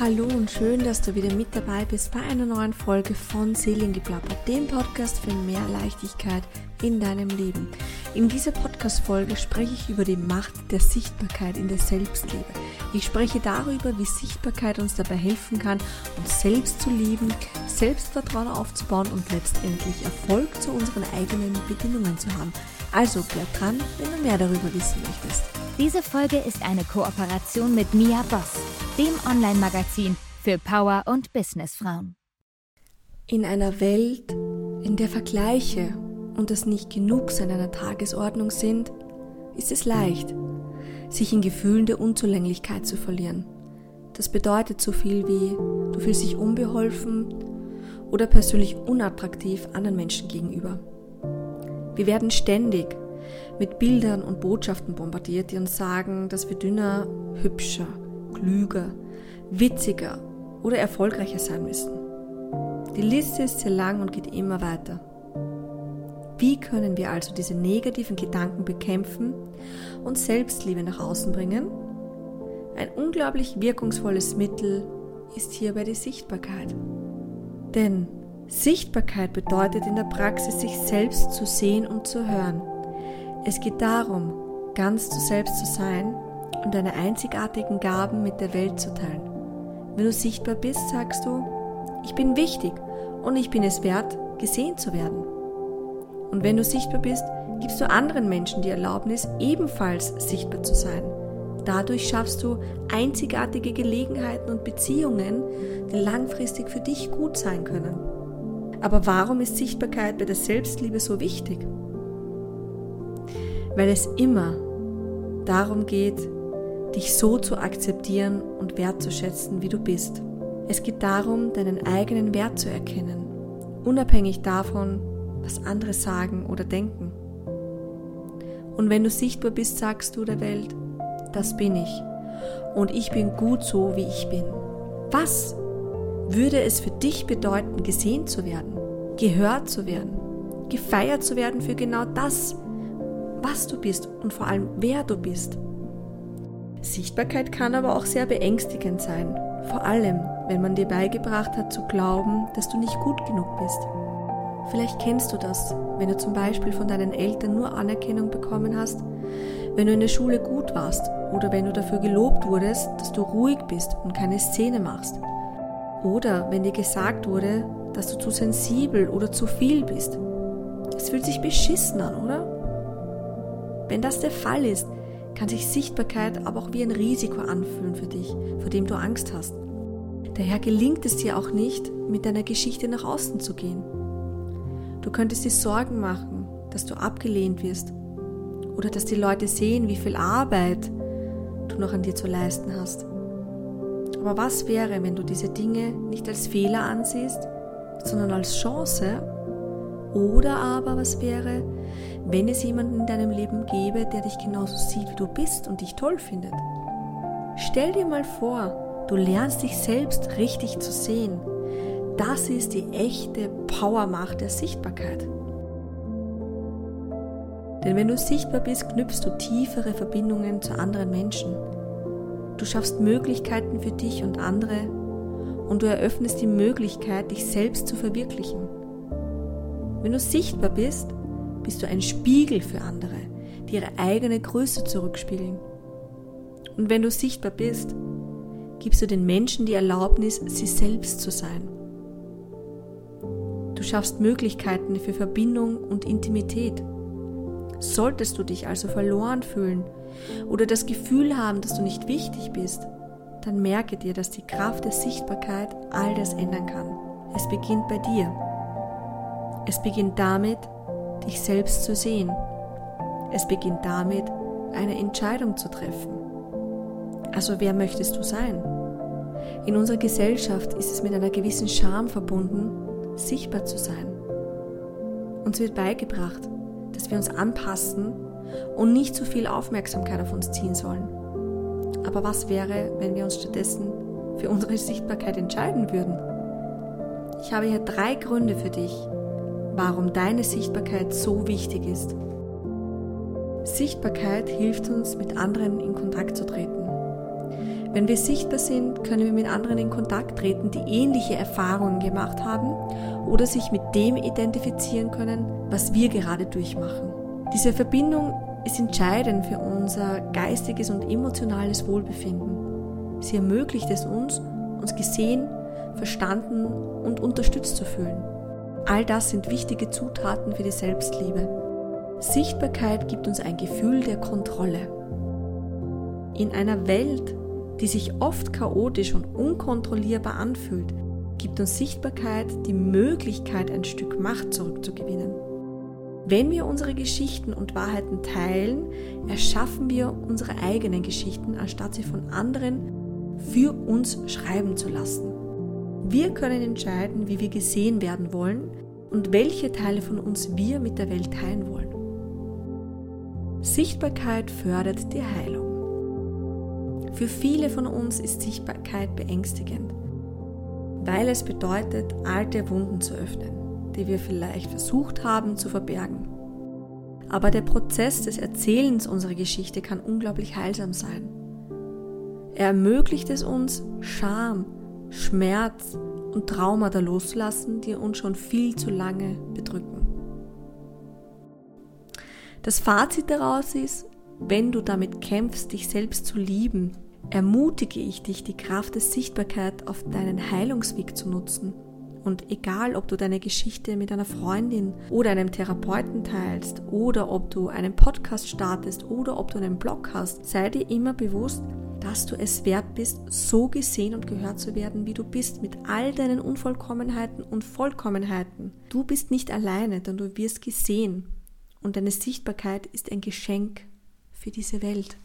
Hallo und schön, dass du wieder mit dabei bist bei einer neuen Folge von Seelengeplapper, dem Podcast für mehr Leichtigkeit in deinem Leben. In dieser Podcast-Folge spreche ich über die Macht der Sichtbarkeit in der Selbstliebe. Ich spreche darüber, wie Sichtbarkeit uns dabei helfen kann, uns selbst zu lieben, Selbstvertrauen aufzubauen und letztendlich Erfolg zu unseren eigenen Bedingungen zu haben. Also bleib dran, wenn du mehr darüber wissen möchtest. Diese Folge ist eine Kooperation mit Mia Boss dem Online-Magazin für Power- und Businessfrauen. In einer Welt, in der Vergleiche und das Nicht-Genug-Sein einer Tagesordnung sind, ist es leicht, sich in Gefühlen der Unzulänglichkeit zu verlieren. Das bedeutet so viel wie, du fühlst dich unbeholfen oder persönlich unattraktiv anderen Menschen gegenüber. Wir werden ständig mit Bildern und Botschaften bombardiert, die uns sagen, dass wir dünner, hübscher, klüger, witziger oder erfolgreicher sein müssen. Die Liste ist sehr lang und geht immer weiter. Wie können wir also diese negativen Gedanken bekämpfen und Selbstliebe nach außen bringen? Ein unglaublich wirkungsvolles Mittel ist hierbei die Sichtbarkeit. Denn Sichtbarkeit bedeutet in der Praxis, sich selbst zu sehen und zu hören. Es geht darum, ganz zu selbst zu sein und deine einzigartigen Gaben mit der Welt zu teilen. Wenn du sichtbar bist, sagst du, ich bin wichtig und ich bin es wert, gesehen zu werden. Und wenn du sichtbar bist, gibst du anderen Menschen die Erlaubnis, ebenfalls sichtbar zu sein. Dadurch schaffst du einzigartige Gelegenheiten und Beziehungen, die langfristig für dich gut sein können. Aber warum ist Sichtbarkeit bei der Selbstliebe so wichtig? Weil es immer darum geht, dich so zu akzeptieren und wertzuschätzen, wie du bist. Es geht darum, deinen eigenen Wert zu erkennen, unabhängig davon, was andere sagen oder denken. Und wenn du sichtbar bist, sagst du der Welt, das bin ich. Und ich bin gut so, wie ich bin. Was würde es für dich bedeuten, gesehen zu werden, gehört zu werden, gefeiert zu werden für genau das, was du bist und vor allem wer du bist? Sichtbarkeit kann aber auch sehr beängstigend sein, vor allem wenn man dir beigebracht hat zu glauben, dass du nicht gut genug bist. Vielleicht kennst du das, wenn du zum Beispiel von deinen Eltern nur Anerkennung bekommen hast, wenn du in der Schule gut warst oder wenn du dafür gelobt wurdest, dass du ruhig bist und keine Szene machst. Oder wenn dir gesagt wurde, dass du zu sensibel oder zu viel bist. Es fühlt sich beschissen an, oder? Wenn das der Fall ist, kann sich Sichtbarkeit aber auch wie ein Risiko anfühlen für dich, vor dem du Angst hast. Daher gelingt es dir auch nicht, mit deiner Geschichte nach außen zu gehen. Du könntest dir Sorgen machen, dass du abgelehnt wirst oder dass die Leute sehen, wie viel Arbeit du noch an dir zu leisten hast. Aber was wäre, wenn du diese Dinge nicht als Fehler ansiehst, sondern als Chance? Oder aber was wäre, wenn es jemanden in deinem Leben gäbe, der dich genauso sieht, wie du bist und dich toll findet. Stell dir mal vor, du lernst dich selbst richtig zu sehen. Das ist die echte Powermacht der Sichtbarkeit. Denn wenn du sichtbar bist, knüpfst du tiefere Verbindungen zu anderen Menschen. Du schaffst Möglichkeiten für dich und andere und du eröffnest die Möglichkeit, dich selbst zu verwirklichen. Wenn du sichtbar bist, bist du ein Spiegel für andere, die ihre eigene Größe zurückspiegeln. Und wenn du sichtbar bist, gibst du den Menschen die Erlaubnis, sie selbst zu sein. Du schaffst Möglichkeiten für Verbindung und Intimität. Solltest du dich also verloren fühlen oder das Gefühl haben, dass du nicht wichtig bist, dann merke dir, dass die Kraft der Sichtbarkeit all das ändern kann. Es beginnt bei dir. Es beginnt damit, dich selbst zu sehen. Es beginnt damit, eine Entscheidung zu treffen. Also wer möchtest du sein? In unserer Gesellschaft ist es mit einer gewissen Scham verbunden, sichtbar zu sein. Uns wird beigebracht, dass wir uns anpassen und nicht zu viel Aufmerksamkeit auf uns ziehen sollen. Aber was wäre, wenn wir uns stattdessen für unsere Sichtbarkeit entscheiden würden? Ich habe hier drei Gründe für dich, warum deine Sichtbarkeit so wichtig ist. Sichtbarkeit hilft uns, mit anderen in Kontakt zu treten. Wenn wir sichtbar sind, können wir mit anderen in Kontakt treten, die ähnliche Erfahrungen gemacht haben oder sich mit dem identifizieren können, was wir gerade durchmachen. Diese Verbindung ist entscheidend für unser geistiges und emotionales Wohlbefinden. Sie ermöglicht es uns, uns gesehen, verstanden und unterstützt zu fühlen. All das sind wichtige Zutaten für die Selbstliebe. Sichtbarkeit gibt uns ein Gefühl der Kontrolle. In einer Welt, die sich oft chaotisch und unkontrollierbar anfühlt, gibt uns Sichtbarkeit die Möglichkeit, ein Stück Macht zurückzugewinnen. Wenn wir unsere Geschichten und Wahrheiten teilen, erschaffen wir unsere eigenen Geschichten, anstatt sie von anderen für uns schreiben zu lassen. Wir können entscheiden, wie wir gesehen werden wollen und welche Teile von uns wir mit der Welt teilen wollen. Sichtbarkeit fördert die Heilung. Für viele von uns ist Sichtbarkeit beängstigend, weil es bedeutet, alte Wunden zu öffnen die wir vielleicht versucht haben zu verbergen. Aber der Prozess des Erzählens unserer Geschichte kann unglaublich heilsam sein. Er ermöglicht es uns, Scham, Schmerz und Traumata loszulassen, die uns schon viel zu lange bedrücken. Das Fazit daraus ist, wenn du damit kämpfst, dich selbst zu lieben, ermutige ich dich, die Kraft der Sichtbarkeit auf deinen Heilungsweg zu nutzen und egal, ob du deine Geschichte mit einer Freundin oder einem Therapeuten teilst oder ob du einen Podcast startest oder ob du einen Blog hast, sei dir immer bewusst, dass du es wert bist, so gesehen und gehört zu werden, wie du bist, mit all deinen Unvollkommenheiten und Vollkommenheiten. Du bist nicht alleine, denn du wirst gesehen und deine Sichtbarkeit ist ein Geschenk für diese Welt.